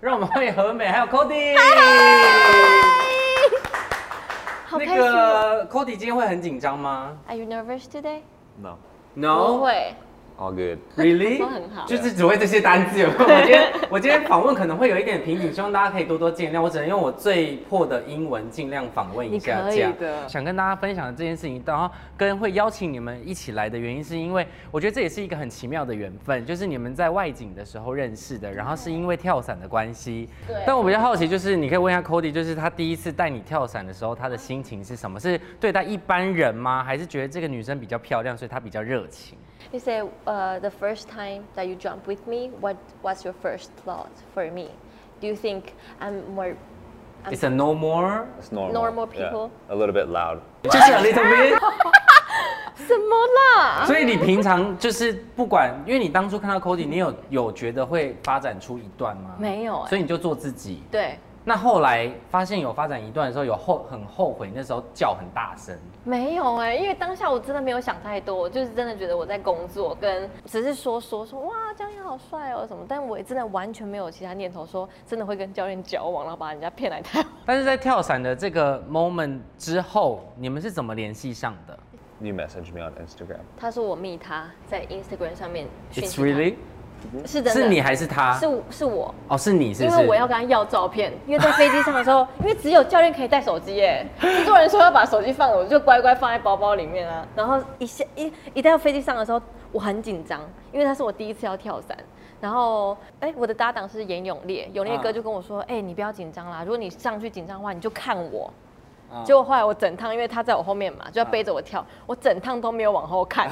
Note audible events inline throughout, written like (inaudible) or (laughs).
让我们欢迎何美还有 Cody。那。个 Cody 今天会很紧张吗 Are you nervous today？No,？No。会，all good. Really？都很好就是只会这些单字。我今天 (laughs) 我今天访问可能会有一点瓶颈，希望大家可以多多见谅。我只能用我最破的英文尽量访问一下。你可以这样的想跟大家分享的这件事情，然后跟会邀请你们一起来的原因，是因为我觉得这也是一个很奇妙的缘分，就是你们在外景的时候认识的，然后是因为跳伞的关系。对但我比较好奇，就是你可以问一下 Cody，就是他第一次带你跳伞的时候，他的心情是什么？是对待一般人吗？还是觉得这个女生比较漂亮，所以她比较热情？You say uh, the first time that you jump with me, what what's your first thought for me? Do you think I'm more I'm It's a no more， It's normal. Normal Yeah, people? a little bit loud. (laughs) 就是 a little bit。(laughs) 什么啦？所以你平常就是不管，因为你当初看到 Cody，你有有觉得会发展出一段吗？没有哎、所以你就做自己。对， 那后来发现有发展一段的时候，有后很后悔那时候叫很大声。没有哎、因为当下我真的没有想太多，我就是真的觉得我在工作，跟只是说说说哇，教练好帅哦什么，但我也真的完全没有其他念头，说真的会跟教练交往，然后把人家骗来台湾。但是在跳伞的这个 moment 之后，你们是怎么联系上的 You messaged me on Instagram. 他说我密他在 Instagram 上面？It's really 是真的，是你还是他？是是我，哦，是你是因？为我要跟他要照片，因为在飞机上的时候，(laughs) 因为只有教练可以带手机耶，制作人说要把手机放了，我就乖乖放在包包里面啊。然后一下一一到飞机上的时候，我很紧张，因为他是我第一次要跳伞。然后，哎，我的搭档是严永烈，永烈哥啊就跟我说，哎，你不要紧张啦，如果你上去紧张的话，你就看我。啊结果后来我整趟，因为他在我后面嘛，就要背着我跳，我整趟都没有往后看，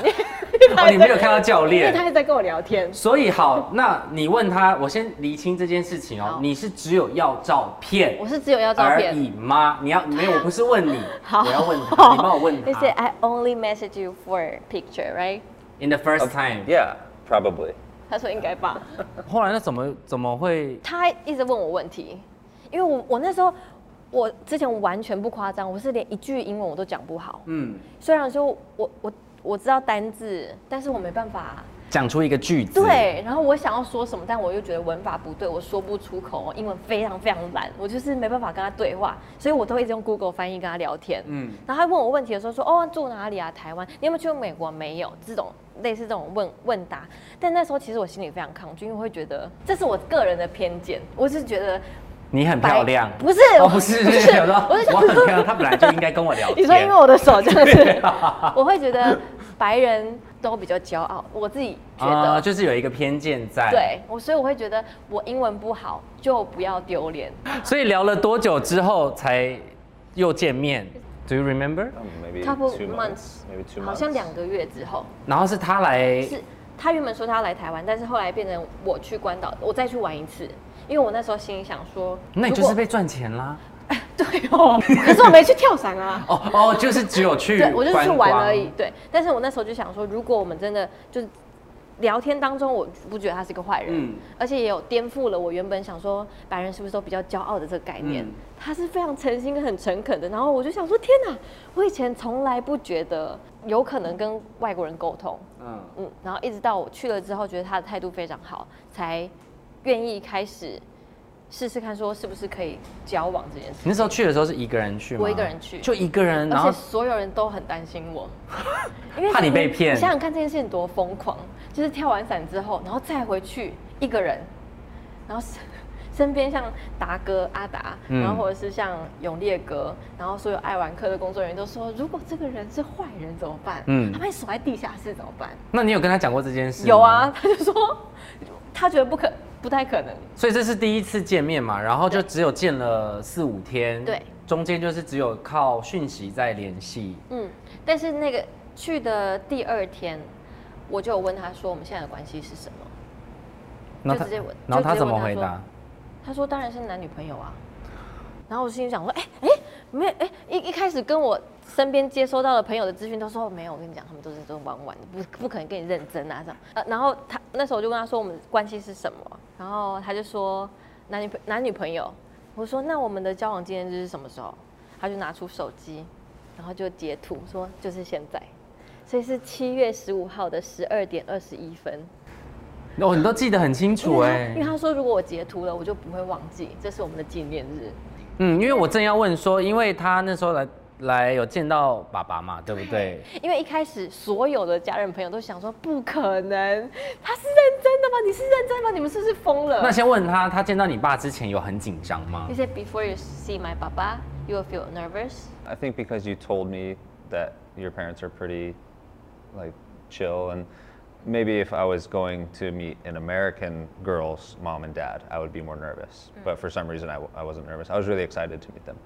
(laughs) 哦，你没有看到教因为练他。一直在跟我聊天。所以好，那你问他，我先厘清这件事情哦。你是只有要照片我是只有要照而片。已吗？你要没有？我不是问你，(laughs) 好我要问他，(laughs) 你帮我问 They say 他。I only message you for picture, right？In the first time，Yeah, probably. 他说应该吧。后来那怎么怎么会？他一直问我问题，因为我我那时候我之前完全不夸张，我是连一句英文我都讲不好。嗯，虽然说我我我知道单字，但是我没办法。讲出一个句子。，对，然后我想要说什么，但我又觉得文法不对，我说不出口，英文非常非常烂，我就是没办法跟他对话，所以我都一直用 Google 翻译跟他聊天。嗯，然后他问我问题的时候说：“哦，住哪里啊？台湾？你有没有去过美国？没有。”这种类似这种问问答，但那时候其实我心里非常抗拒，因为我会觉得这是我个人的偏见，我是觉得你很漂亮。不是，哦，不是，不是想说我是我很漂亮，他本来就应该跟我聊天。你说因为我的手 (laughs) 这样子，啊 (laughs) 我会觉得白人都比较骄傲，我自己觉得。啊就是有一个偏见在。，对我，所以我会觉得我英文不好就不要丢脸。所以聊了多久之后才又见面？Do you remember？Um, maybe Couple two months. Maybe two 好 months. 像两个月之后，然后是他来，是他原本说他要来台湾，但是后来变成我去关岛，我再去玩一次，因为我那时候心里想说，那你就是被赚钱啦。(laughs) 对哦，可是我没去跳伞啊。(laughs) 哦哦，就是只有去对，我就是去玩而已。。对，但是我那时候就想说，如果我们真的就是聊天当中，我不觉得他是个坏人，嗯而且也有颠覆了我原本想说白人是不是都比较骄傲的这个概念。嗯他是非常诚心跟很诚恳的，然后我就想说，天哪，我以前从来不觉得有可能跟外国人沟通，嗯，嗯，然后一直到我去了之后，觉得他的态度非常好，才愿意开始试试看，说是不是可以交往这件事。你那时候去的时候是一个人去吗？我一个人去就一个人，然后而且所有人都很担心我，(laughs) 因为怕你被骗你想想看这件事情多疯狂，就是跳完伞之后，然后再回去一个人，然后身 (laughs) 身边像达哥、阿达，嗯然后或者是像永烈哥，然后所有爱玩客的工作人员都说，如果这个人是坏人怎么办？嗯嗯，他把你锁在地下室怎么办？那你有跟他讲过这件事吗有啊，，他就说他觉得不可不太可能，所以这是第一次见面嘛，然后就只有见了四五天，对，中间就是只有靠讯息在联系，嗯，但是那个去的第二天，我就有问他说我们现在的关系是什么。然后他直接问然后他怎么回答？他说当然是男女朋友啊。然后我心里想说，哎、哎、没有哎、一一开始跟我身边接收到的朋友的资讯都说没有，我跟你讲，他们都是都玩玩的，不不可能跟你认真啊这样。呃，然后他那时候我就问他说我们关系是什么，然后他就说男女朋男女朋友。我说那我们的交往纪念日是什么时候？他就拿出手机，然后就截图说就是现在，所以是七月十五号的十二点二十一分。哦，你都记得很清楚哎他因为。他说如果我截图了，我就不会忘记，这是我们的纪念日。嗯，因为我正要问说，因为他那时候来来有见到爸爸嘛，对不对？因为一开始所有的家人朋友都想说不可能，他是认真的吗？你是认真吗？你们是不是疯了？那先问他，他见到你爸之前有很紧张吗 He？said before you see my papa, you will feel nervous. I think because you told me that your parents are pretty like chill and maybe if I was going to meet an American girl's mom and dad, I would be more nervous. But for some reason I, w- I wasn't nervous. I was really excited to meet them.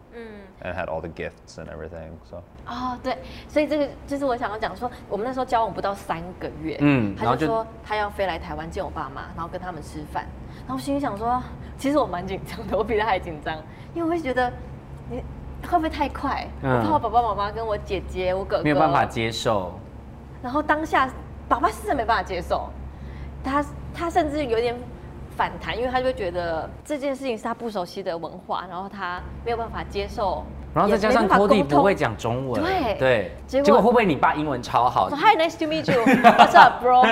And had all the gifts and everything. So 哦，对，所以这个就是我想要讲说，我们那时候交往不到三个月，嗯然后就他就说他要飞来台湾见我爸妈，然后跟他们吃饭，然后我心里想说，其实我蛮紧张的，我比他还紧张，因为我会觉得你会不会太快？嗯我怕我爸爸妈妈跟我姐姐、我哥哥没有办法接受。然后当下 爸爸是真没办法接受，他他甚至有点反弹，因为他就会觉得这件事情是他不熟悉的文化，然后他没有办法接受，然后再加上 Cody 不会讲中文，对对，结果结果会不会你爸英文超好说？Hi, nice to meet you. What's up, bro?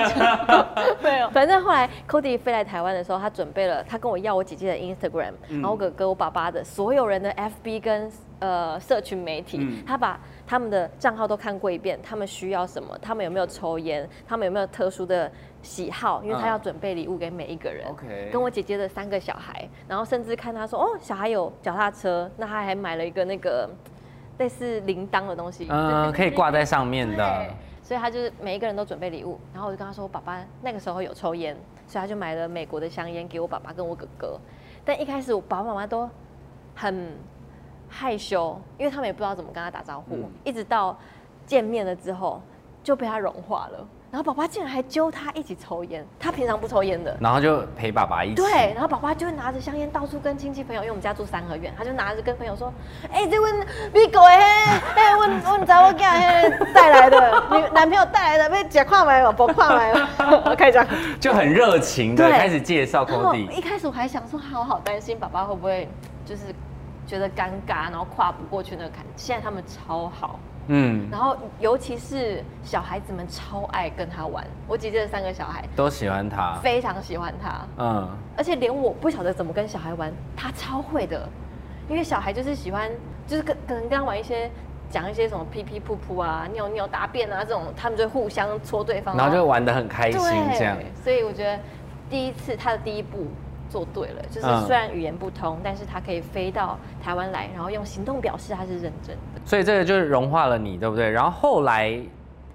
(laughs) 没有，反正后来 Cody 飞来台湾的时候，他准备了，他跟我要我姐姐的 Instagram，、然后我哥哥、我爸爸的所有人的 FB 跟呃社群媒体，嗯他把他们的账号都看过一遍，他们需要什么，他们有没有抽烟，他们有没有特殊的喜好，因为他嗯要准备礼物给每一个人。OK 跟我姐姐的三个小孩，然后甚至看他说，哦，小孩有脚踏车，那他还买了一个那个类似铃铛的东西，嗯，可以挂在上面的对。所以他就是每一个人都准备礼物，然后我就跟他说，我爸爸那个时候有抽烟，所以他就买了美国的香烟给我爸爸跟我哥哥。但一开始我爸爸妈妈都很害羞，因为他们也不知道怎么跟他打招呼，嗯一直到见面了之后就被他融化了。然后爸爸竟然还揪他一起抽烟，他平常不抽烟的，然后就陪爸爸一起。对，然后爸爸就会拿着香烟到处跟亲戚朋友，因为我们家住三合院，他就拿着跟朋友说：“哎、这问美国的嘿，哎，问问找我家嘿带来的，(laughs) 你男朋友带来的，被姐看买吗？不看买吗？”开始讲。就很热情的对开始介绍 Cody。一开始我还想说，好好担心爸爸会不会就是觉得尴尬，然后跨不过去那个坎。现在他们超好，嗯，然后尤其是小孩子们超爱跟他玩。我姐姐的三个小孩都喜欢他。非常喜欢他，嗯，而且连我不晓得怎么跟小孩玩，他超会的，因为小孩就是喜欢，就是跟可能跟他玩一些。讲一些什么屁屁噗噗啊、尿尿大便啊这种，他们就互相戳对方，然后就玩得很开心这样。所以我觉得第一次他的第一步做对了，就是嗯虽然语言不通，但是他可以飞到台湾来，然后用行动表示他是认真的。所以这个就是融化了你，对不对？然后后来，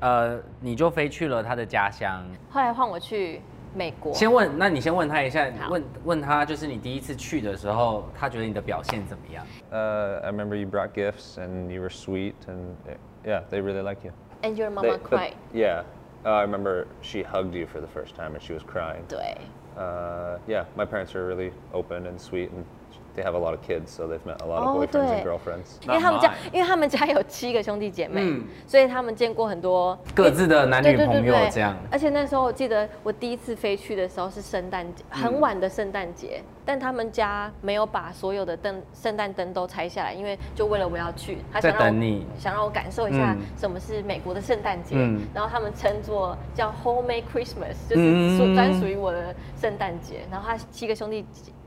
呃，你就飞去了他的家乡。后来换我去美国，先问，那你先问他一下，问问他，就是你第一次去的时候，他觉得你的表现怎么样？uh, I remember you brought gifts and you were sweet and uh, yeah, they really like you. and your mama but- cried，yeah. Uh, I remember she hugged you for the first time and she was crying. 对，Uh, yeah, my parents are really open and sweet, and they have a lot of kids, so they've met a lot of Oh, boyfriends 对。and girlfriends. 因为他们家因为他们家有七个兄弟姐妹，嗯。所以他们见过很多各自的男女对对对朋友对。这样。而且那时候我记得我第一次飞去的时候是圣诞节，很晚的圣诞节，但他们家没有把所有的灯圣诞灯都拆下来，因为就为了我要去，他想在让你。想让我感受一下嗯。什么是美国的圣诞节，嗯。然后他们称作叫 Homemade Christmas，就是专属于我的圣诞节。然后他七个兄弟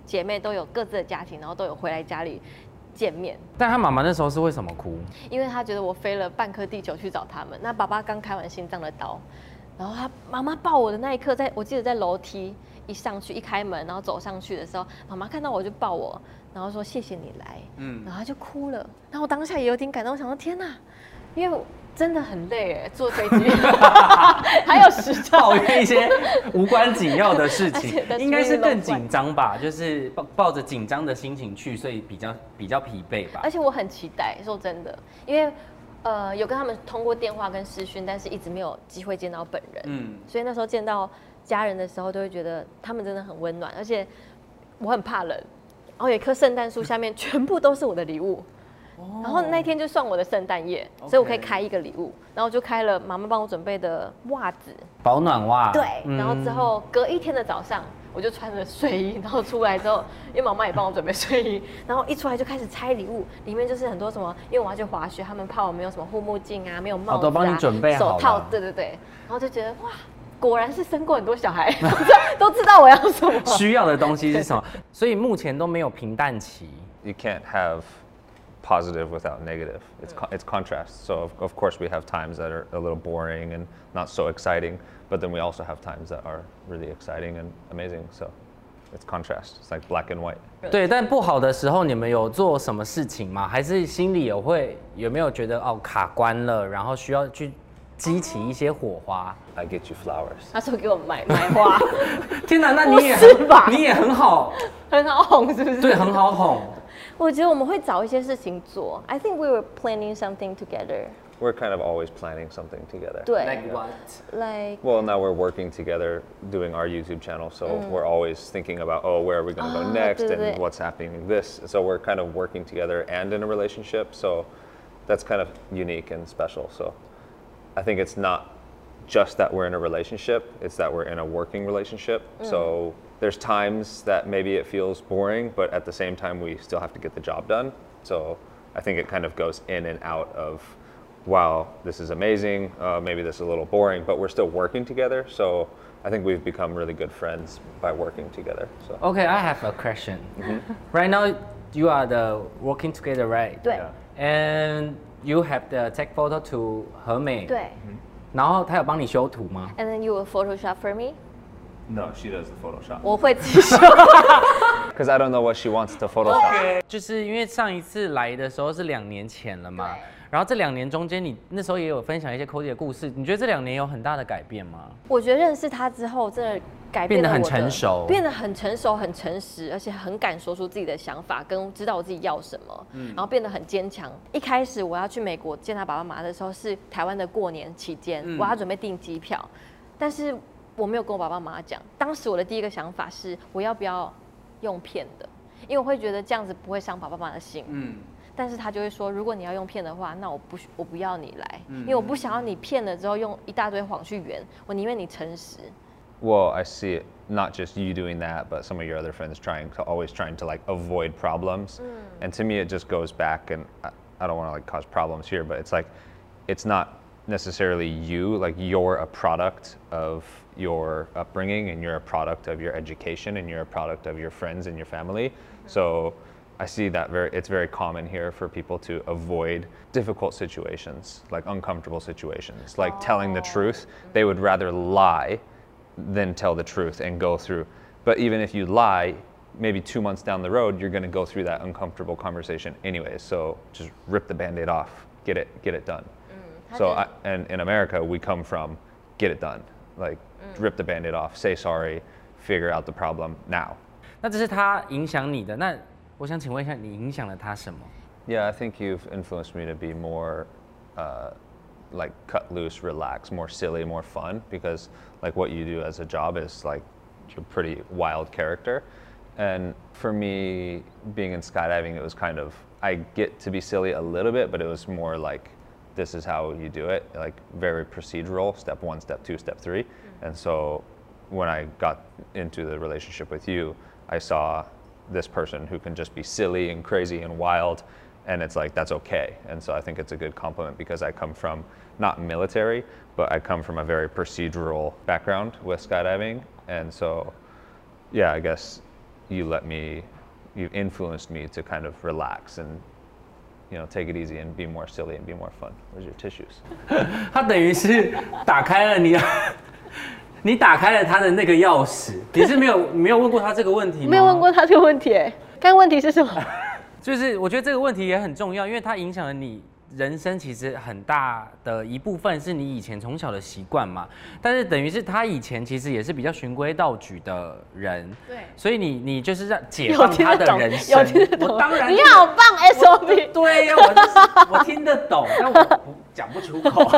姐姐妹都有各自的家庭，然后都有回来家里见面。但她妈妈那时候是为什么哭？因为她觉得我飞了半颗地球去找他们。那爸爸刚开完心脏的刀，然后他妈妈抱我的那一刻，在我记得在楼梯一上去一开门，然后走上去的时候，妈妈看到我就抱我，然后说谢谢你来，嗯然后她就哭了。然后我当下也有点感动，我想说天哪，因为我真的很累哎，(laughs) 坐飞机 (laughs) 还有时差，抱怨一些无关紧要的事情，(laughs) 应该是更紧张吧？就是抱抱着紧张的心情去，所以比较比较疲惫吧而。且我很期待，说真的，因为呃有跟他们通过电话跟视讯，但是一直没有机会见到本人。嗯，所以那时候见到家人的时候，都会觉得他们真的很温暖，而且我很怕冷。然后有一棵圣诞树下面全部都是我的礼物，然后那天就算我的圣诞夜，所以我可以开一个礼物，然后我就开了妈妈帮我准备的袜子，保暖袜。对，嗯然后之后隔一天的早上，我就穿着睡衣，然后出来之后，因为妈妈也帮我准备睡衣，(laughs) 然后一出来就开始拆礼物，里面就是很多什么，因为我要去滑雪，他们怕我没有什么护目镜啊，没有帽子、啊哦都帮你准备好手套了，对对对，然后就觉得哇，果然是生过很多小孩，都知道都知道我要什么。需要的东西是什么？(laughs) 所以目前都没有平淡期。You can't have positive without negative. It's co- it's contrast. So of, of course we have times that are a little boring and not so exciting, but then we also have times that are really exciting and amazing. So it's contrast. It's like black and white. 对，但不好的时候，你们有做什么事情吗？还是心里有会有没有觉得哦卡关了，然后需要去激起一些火花？ I get you flowers. 他说给我买买花，天哪，那你也不是吧很你也很好，很好哄，是不是？对，很好哄。 (laughs) 我觉得我们会找一些事情做。I think we were planning something together. We're kind of always planning something together. 对 what？ ，like Well, now we're working together doing our YouTube channel, so we're always thinking about, oh, where are we going to go Ah, next对，对， and 对。 what's happening in this. So we're kind of working together and in a relationship, so that's kind of unique and special. So I think it's not just that we're in a relationship, it's that we're in a working relationship. So there's times that maybe it feels boring, but at the same time, we still have to get the job done. So I think it kind of goes in and out of, wow, this is amazing, uh, maybe this is a little boring, but we're still working together. So I think we've become really good friends by working together. So Okay, I have a question. Right now, you are the working together, right? 对 yeah. And you have the take photo to 和美。。对。然后他有帮你修图吗？ And then you will Photoshop for me. No, she does the Photoshop. 我会自己修。(laughs) Because I don't know what she wants to Photoshop. 就是因为上一次来的时候是两年前了嘛，然后这两年中间，你那时候也有分享一些 Cody 的故事，你觉得这两年有很大的改变吗？我觉得认识他之后，真的改变变得很我的成熟变得很成熟、很诚实，而且很敢说出自己的想法，跟知道我自己要什么，然后变得很坚强。一开始我要去美国见他爸爸妈妈的时候，是台湾的过年期间，我要准备订机票，但是我没有跟我爸爸妈妈讲。当时我的第一个想法是，我要不要用骗的？因为我会觉得这样子不会伤爸爸妈妈的心。嗯，但是他就会说，如果你要用骗的话，那我不我不要你来，因为我不想要你骗了之后用一大堆谎去圆，我宁愿你诚实。Well, I see it not just you doing that, but some of your other friends trying to always trying to like avoid problems. And to me, it just goes back, and I, I don't want to like cause problems here, but it's like it's not necessarily you. Like you're a product of your upbringing, and you're a product of your education, and you're a product of your friends and your family. Mm-hmm. So I see that very it's very common here for people to avoid difficult situations, like uncomfortable situations, like telling the oh. truth. They would rather lie than tell the truth and go through. But even if you lie, maybe two months down the road, you're going to go through that uncomfortable conversation anyway. So just rip the band-aid off, get it, get it done. So I, and in America, we come from get it done, like rip the band-aid off, say sorry, figure out the problem now. 那这是他影响你的。那我想请问一下，你影响了他什么？ Yeah, I think you've influenced me to be more uh, like cut loose, relax, more silly, more fun because like what you do as a job is like you're a pretty wild character. And for me, being in skydiving, it was kind of I get to be silly a little bit, but it was more like this is how you do it, like very procedural, step one, step two, step three. Mm-hmm. And so when I got into the relationship with you, I saw this person who can just be silly and crazy and wild and it's like that's okay. And so i think it's a good compliment because i come from not military but i come from a very procedural background with skydiving. And so yeah i guess you let me you influenced me to kind of relax and you know take it easy and be more silly and be more fun where's your tissues (laughs) 他等于是打开了你，(laughs) 你打开了他的那个钥匙。你是没有没有问过他这个问题吗？没有问过他这个问题，哎，刚刚问题是什么？(laughs) 就是我觉得这个问题也很重要，因为它影响了你人生，其实很大的一部分是你以前从小的习惯嘛。但是等于是他以前其实也是比较循规蹈矩的人，对所以你你就是让解放他的人生。我当然你好棒，SOP。对呀、我就是我听得懂，但我不讲不出口，(laughs)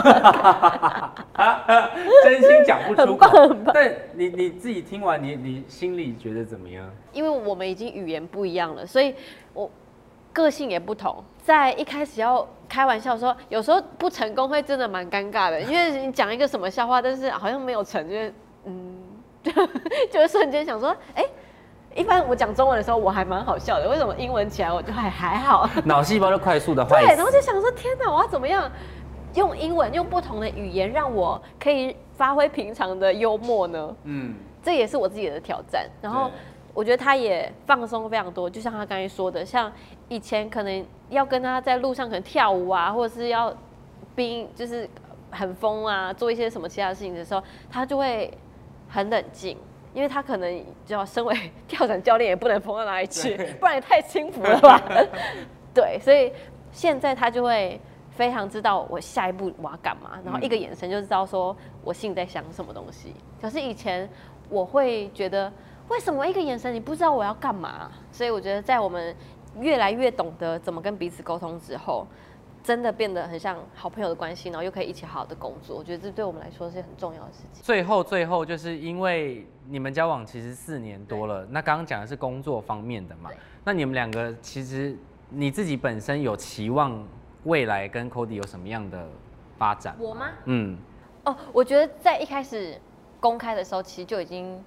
真心讲不出口。但你你自己听完，你你心里觉得怎么样？因为我们已经语言不一样了，所以我个性也不同。在一开始要开玩笑说，有时候不成功会真的蛮尴尬的，因为你讲一个什么笑话，但是好像没有成，就是嗯，就 (laughs) 就会瞬间想说，哎、一般我讲中文的时候我还蛮好笑的，为什么英文起来我就还还好？脑细胞就快速的坏对，然后。就想说，天哪，我要怎么样用英文，用不同的语言，让我可以发挥平常的幽默呢？嗯，这也是我自己的挑战。然后对我觉得他也放松非常多，就像他刚才说的，像以前可能要跟他在路上可能跳舞啊，或者是要冰就是很疯啊，做一些什么其他事情的时候，他就会很冷静。因为他可能就要身为跳伞教练，也不能疯到哪里去，(laughs) 不然也太轻浮了吧？对，所以现在他就会非常知道我下一步我要干嘛，然后一个眼神就知道说我心里在想什么东西。可是以前我会觉得，为什么一个眼神你不知道我要干嘛？所以我觉得在我们越来越懂得怎么跟彼此沟通之后，真的变得很像好朋友的关系，然后又可以一起好好的工作。我觉得这对我们来说是很重要的事情。最后最后就是因为你们交往其实四年多了，那刚刚讲的是工作方面的嘛，那你们两个其实你自己本身有期望未来跟 Cody 有什么样的发展？我吗？嗯，哦，我觉得在一开始公开的时候，其实就已经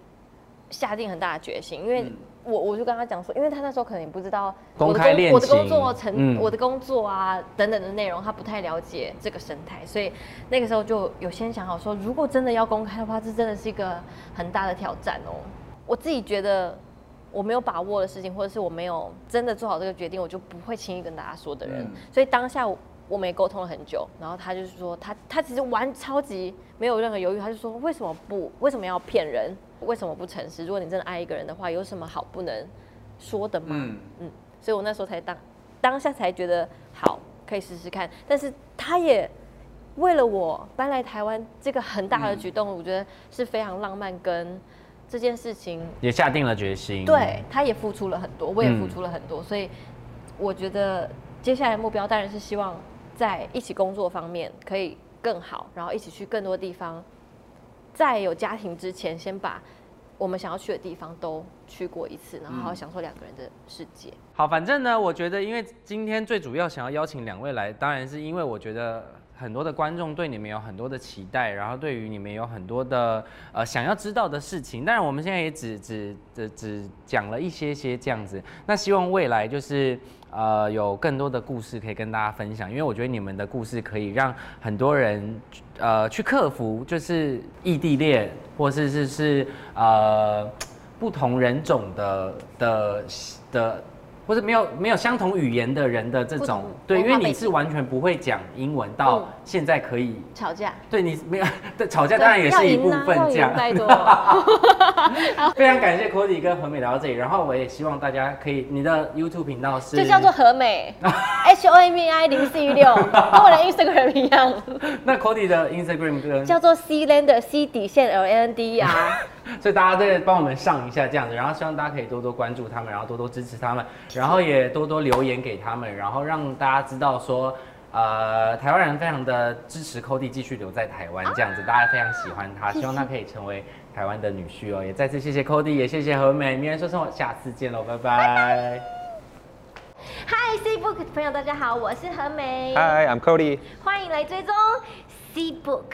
下定很大的决心，因为嗯我我就跟他讲说，因为他那时候可能也不知道公我的开恋情我的工作成、嗯我的工作啊等等的内容，他不太了解这个生态，所以那个时候就有先想好说，如果真的要公开的话，这真的是一个很大的挑战哦。我自己觉得。我没有把握的事情，或者是我没有真的做好这个决定，我就不会轻易跟大家说的人。嗯所以当下我我们也沟通了很久，然后他就是说他他其实玩超级没有任何犹豫，他就说为什么不为什么要骗人？为什么不诚实？如果你真的爱一个人的话，有什么好不能说的吗？嗯嗯所以我那时候才当当下才觉得好，可以试试看。但是他也为了我搬来台湾这个很大的举动，我觉得是非常浪漫，跟这件事情也下定了决心。对，他也付出了很多，我也付嗯出了很多，所以我觉得接下来目标当然是希望在一起工作方面可以更好，然后一起去更多地方。在有家庭之前，先把我们想要去的地方都去过一次，然后好好享受两个人的世界。好，反正呢，我觉得因为今天最主要想要邀请两位来，当然是因为我觉得很多的观众对你们有很多的期待，然后对于你们有很多的呃想要知道的事情。当然，我们现在也只只只只讲了一些些这样子。那希望未来就是呃有更多的故事可以跟大家分享，因为我觉得你们的故事可以让很多人呃去克服就是异地恋，或是是是呃不同人种的的的。或者没有没有相同语言的人的这种，对，因为你是完全不会讲英文，到嗯现在可以，吵架，对你没有 (laughs) 对吵架当然也是一部分这样 (laughs) 非常感谢 Cody 跟何美聊到这里，然后我也希望大家可以，你的 YouTube 频道是就叫做何美，H O M E I 零四一六，(laughs) 跟我的 Instagram 一样，那 Cody 的 Instagram 跟，叫做 C Lander C 底线 L N D E R。所以大家再帮我们上一下这样子，然后希望大家可以多多关注他们，然后多多支持他们，然后也多多留言给他们，然后让大家知道说。呃，台湾人非常的支持 Cody 继续留在台湾，这样子大家非常喜欢他，希望他可以成为台湾的女婿哦。也再次谢谢 Cody，也谢谢何美，明人说生活，下次见喽，拜拜。Hi C Book 的朋友，大家好，我是何美，Hi, I'm Cody. 欢迎来追踪 C Book。